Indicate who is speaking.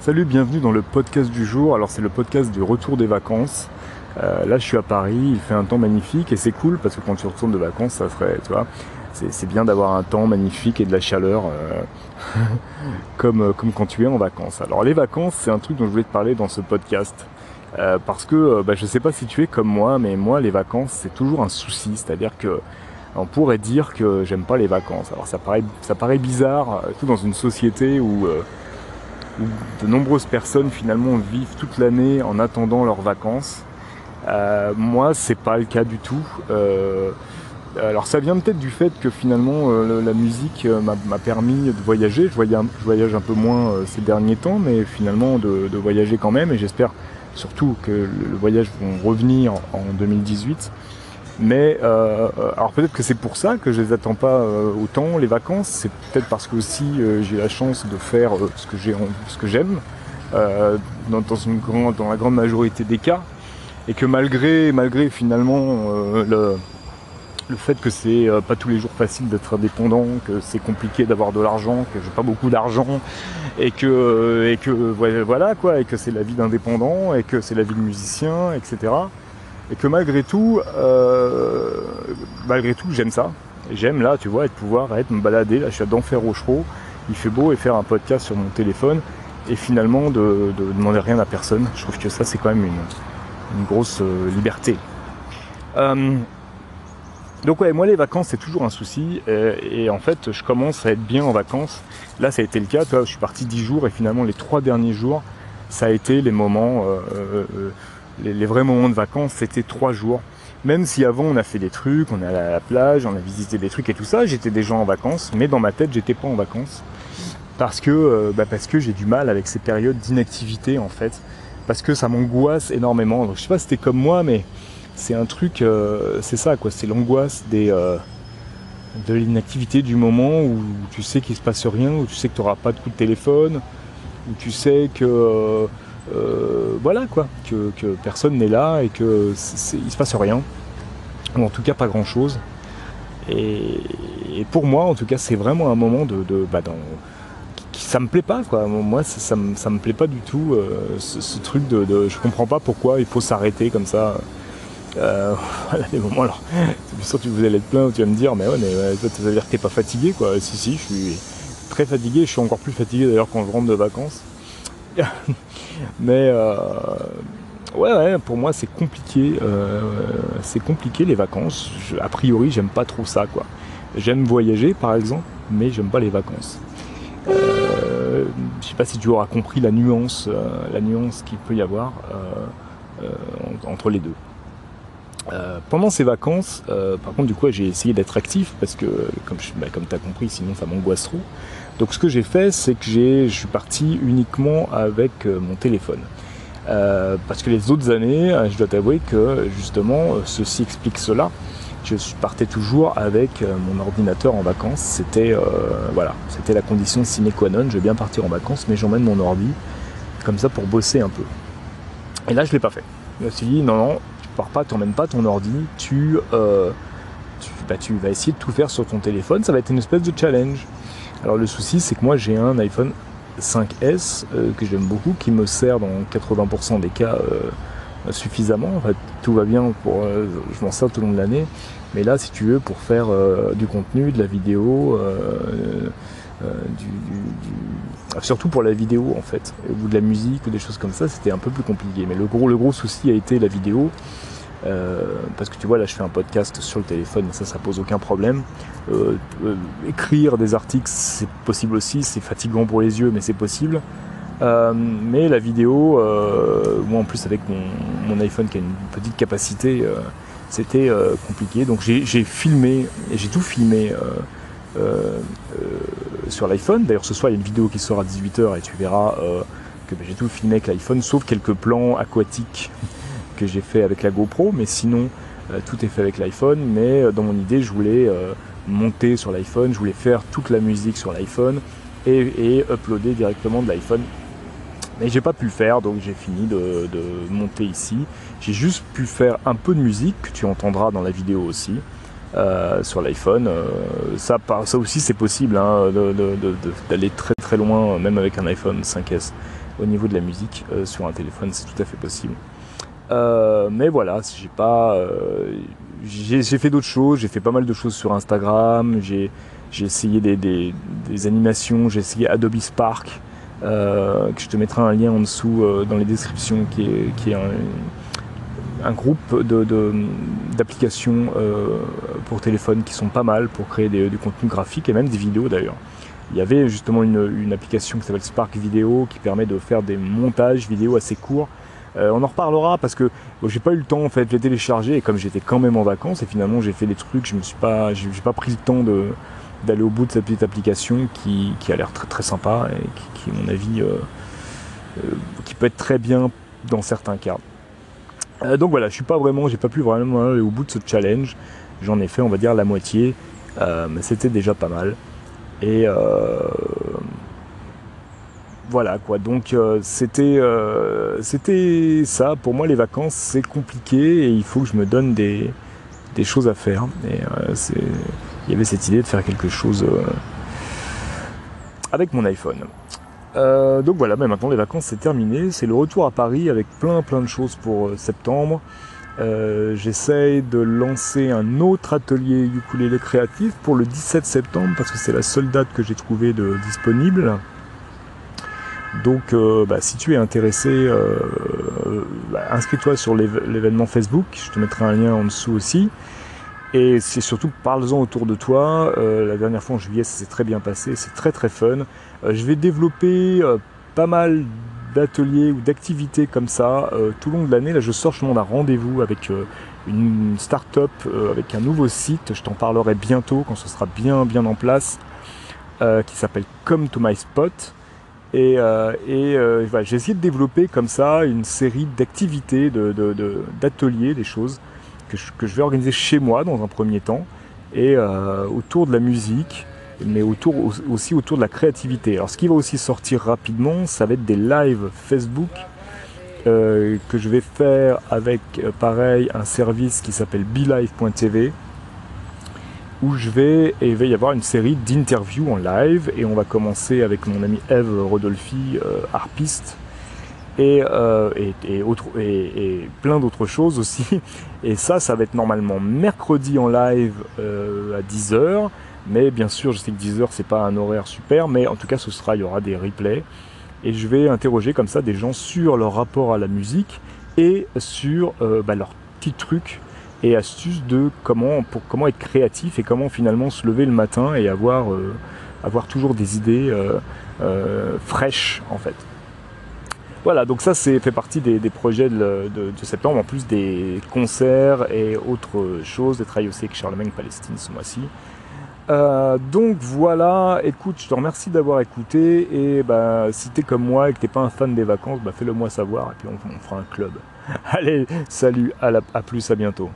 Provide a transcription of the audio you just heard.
Speaker 1: Salut, bienvenue dans le podcast du jour. Alors c'est le podcast du retour des vacances. Euh, là je suis à Paris, il fait un temps magnifique et c'est cool parce que quand tu retournes de vacances, ça serait, tu vois, c'est bien d'avoir un temps magnifique et de la chaleur euh, comme, euh, comme quand tu es en vacances. Alors les vacances, c'est un truc dont je voulais te parler dans ce podcast. parce que bah, je sais pas si tu es comme moi, mais moi les vacances c'est toujours un souci, c'est-à-dire que on pourrait dire que j'aime pas les vacances. Alors ça paraît, ça paraît bizarre, tout dans une société où de nombreuses personnes finalement vivent toute l'année en attendant leurs vacances. Euh, moi, c'est pas le cas du tout. Euh, alors ça vient peut-être du fait que finalement euh, la musique m'a permis de voyager. Je voyage, un peu moins ces derniers temps, mais finalement de, de voyager quand même. Et j'espère surtout que le voyage va revenir en 2018. Mais euh, alors peut-être que c'est pour ça que je les attends pas euh, autant les vacances. C'est peut-être parce que aussi euh, j'ai la chance de faire euh, ce que j'ai, ce que j'aime dans, dans la grande majorité des cas, et que malgré, malgré finalement le, le fait que c'est pas tous les jours facile d'être indépendant, que c'est compliqué d'avoir de l'argent, que j'ai pas beaucoup d'argent, et que, et que voilà quoi, et que c'est la vie d'indépendant, et que c'est la vie de musicien, etc et que malgré tout, euh, malgré tout, j'aime ça. J'aime là, tu vois, être pouvoir être me balader. Là, je suis à d'enfer Rochereau. Il fait beau et faire un podcast sur mon téléphone et finalement de, demander rien à personne. Je trouve que ça, c'est quand même une, grosse euh, liberté. Euh, donc ouais, moi les vacances c'est toujours un souci et, en fait je commence à être bien en vacances. Là ça a été le cas, toi, je suis parti dix jours et finalement les trois derniers jours ça a été les moments les, vrais moments de vacances, c'était trois jours. Même si avant on a fait des trucs, on est allé à la plage, on a visité des trucs et tout ça, j'étais déjà en vacances, mais dans ma tête j'étais pas en vacances. Parce que, euh, bah j'ai du mal avec ces périodes d'inactivité en fait. Parce que ça m'angoisse énormément. Donc, je sais pas si c'était comme moi, mais c'est un truc, euh, c'est ça quoi, c'est l'angoisse euh, de l'inactivité du moment où tu sais qu'il se passe rien, où tu sais que tu n'auras pas de coup de téléphone, où tu sais que euh, voilà quoi, que, personne n'est là et que il se passe rien, ou en tout cas pas grand chose. Et, pour moi, en tout cas, c'est vraiment un moment de, bah, qui, ça me plaît pas quoi. Moi, ça, ça, me, plaît pas du tout euh, ce, truc de, je comprends pas pourquoi il faut s'arrêter comme ça. Euh, voilà les moments alors c'est sûr que vous allez être plein tu vas me dire mais ouais mais ça veut dire que t'es pas fatigué quoi si si je suis très fatigué je suis encore plus fatigué d'ailleurs quand je rentre de vacances Mais euh, ouais, pour moi c'est compliqué. Euh, c'est compliqué les vacances. a priori, j'aime pas trop ça, quoi. J'aime voyager, par exemple, mais j'aime pas les vacances. Euh, je sais pas si tu auras compris la nuance, la nuance qu'il peut y avoir entre les deux. pendant ces vacances, par contre, du coup, j'ai essayé d'être actif parce que, comme, bah, comme tu as compris, sinon ça m'angoisse trop. Donc ce que j'ai fait, c'est que je suis parti uniquement avec euh, mon téléphone. Euh, parce que les autres années, euh, je dois t'avouer que justement, ceci explique cela. Je partais toujours avec mon ordinateur en vacances. C'était voilà, c'était la condition sine qua non. Je vais bien partir en vacances, mais j'emmène mon ordi comme ça pour bosser un peu. Et là, je l'ai pas fait. Je me suis dit non, non, tu pars pas, tu n'emmènes pas ton ordi, tu, tu, bah, tu vas essayer de tout faire sur ton téléphone. Ça va être une espèce de challenge. Alors le souci c'est que moi j'ai un iPhone 5S euh, que j'aime beaucoup, qui me sert dans 80% des cas euh, suffisamment. En fait, tout va bien pour, euh, je m'en sers tout le long de l'année. Mais là, si tu veux, pour faire du contenu, de la vidéo, du, surtout pour la vidéo en fait, ou de la musique ou des choses comme ça, c'était un peu plus compliqué. Mais le gros, le gros souci a été la vidéo. Euh, parce que tu vois là je fais un podcast sur le téléphone ça ça pose aucun problème. Euh, euh, écrire des articles c'est possible aussi c'est fatigant pour les yeux mais c'est possible. Mais la vidéo moi en plus avec mon, iPhone qui a une petite capacité c'était compliqué. Donc j'ai filmé et j'ai tout filmé sur l'iPhone. D'ailleurs ce soir il y a une vidéo qui sort à 18h et tu verras que ben, j'ai tout filmé avec l'iPhone sauf quelques plans aquatiques que j'ai fait avec la GoPro, mais sinon euh, tout est fait avec l'iPhone. Mais euh, dans mon idée, je voulais euh, monter sur l'iPhone, je voulais faire toute la musique sur l'iPhone et, uploader directement de l'iPhone. Mais j'ai pas pu le faire, donc j'ai fini de, monter ici. J'ai juste pu faire un peu de musique que tu entendras dans la vidéo aussi. sur l'iPhone. ça, ça aussi c'est possible hein, d'aller très très loin, même avec un iPhone 5S au niveau de la musique sur un téléphone, c'est tout à fait possible. Mais voilà, j'ai pas, j'ai fait d'autres choses, j'ai fait pas mal de choses sur Instagram, j'ai essayé des, animations, j'ai essayé Adobe Spark, euh, que je te mettrai un lien en dessous euh, dans les descriptions, qui est, un, groupe d'applications euh, pour téléphone qui sont pas mal pour créer du contenu graphique et même des vidéos d'ailleurs. Il y avait justement une application qui s'appelle Spark Video qui permet de faire des montages vidéo assez courts euh, on en reparlera parce que j'ai pas eu le temps en fait de les télécharger et comme j'étais quand même en vacances et finalement j'ai fait des trucs, je me suis pas, pris le temps d'aller au bout de cette petite application qui, a l'air très très sympa et qui, à mon avis euh, euh, qui peut être très bien dans certains cas. donc voilà, je suis pas vraiment, j'ai pas pu vraiment aller au bout de ce challenge. J'en ai fait on va dire la moitié, mais c'était déjà pas mal. Et voilà quoi. Donc euh, c'était euh, c'était ça. Pour moi, les vacances c'est compliqué et il faut que je me donne des, choses à faire. Et euh, il y avait cette idée de faire quelque chose avec mon iPhone. donc voilà, maintenant les vacances c'est terminé. C'est le retour à Paris avec plein plein de choses pour septembre. J'essaye de lancer un autre atelier ukulélé créatif pour le 17 septembre parce que c'est la seule date que j'ai trouvé de disponible. Donc euh, bah, si tu es intéressé, euh, bah, inscris-toi sur l'événement Facebook, je te mettrai un lien en dessous aussi. Et c'est surtout parle-en autour de toi. Euh, la dernière fois en juillet, ça s'est très bien passé, c'est très très fun. je vais développer pas mal d'ateliers ou d'activités comme ça tout le long de l'année. Là, je sors justement d'un rendez-vous avec une start-up, avec un nouveau site. Je t'en parlerai bientôt quand ce sera bien bien en place, qui s'appelle Come to My Spot. Et, euh, euh, j'ai essayé de développer comme ça une série d'activités, d'ateliers, des choses que je, vais organiser chez moi dans un premier temps, et euh, autour de la musique, mais aussi autour de la créativité. Alors ce qui va aussi sortir rapidement, ça va être des lives Facebook que je vais faire avec, pareil, un service qui s'appelle BeLive.tv où je vais, il va y avoir une série d'interviews en live, et on va commencer avec mon ami Eve Rodolphi, euh, harpiste, et, euh, et, plein d'autres choses aussi. Et ça, ça va être normalement mercredi en live euh, à 10h, mais bien sûr, je sais que 10h, c'est pas un horaire super, mais en tout cas, ce sera, il y aura des replays, et je vais interroger comme ça des gens sur leur rapport à la musique, et sur bah, leurs petits trucs et astuces de comment, pour, comment être créatif et comment finalement se lever le matin et avoir, euh, avoir toujours des idées euh, euh, fraîches en fait. Voilà, donc ça c'est fait partie des, projets de, septembre, en plus des concerts et autres choses, des travails aussi avec Charlemagne Palestine ce mois-ci. donc voilà, écoute, je te remercie d'avoir écouté et bah, si t'es comme moi et que t'es pas un fan des vacances, bah, fais-le moi savoir et puis on, fera un club. Allez, salut, à plus, à bientôt.